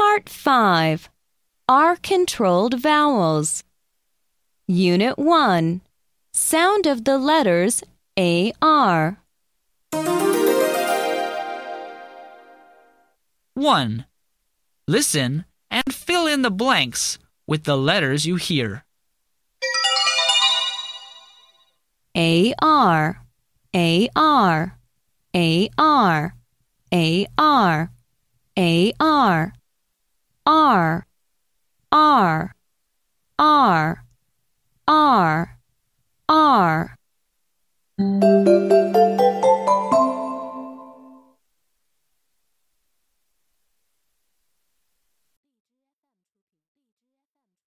Part 5 R controlled vowels. Unit 1 Sound of the letters AR. 1. Listen and fill in the blanks with the letters you hear. AR, AR, AR, AR, AR, R, R, R, R, R.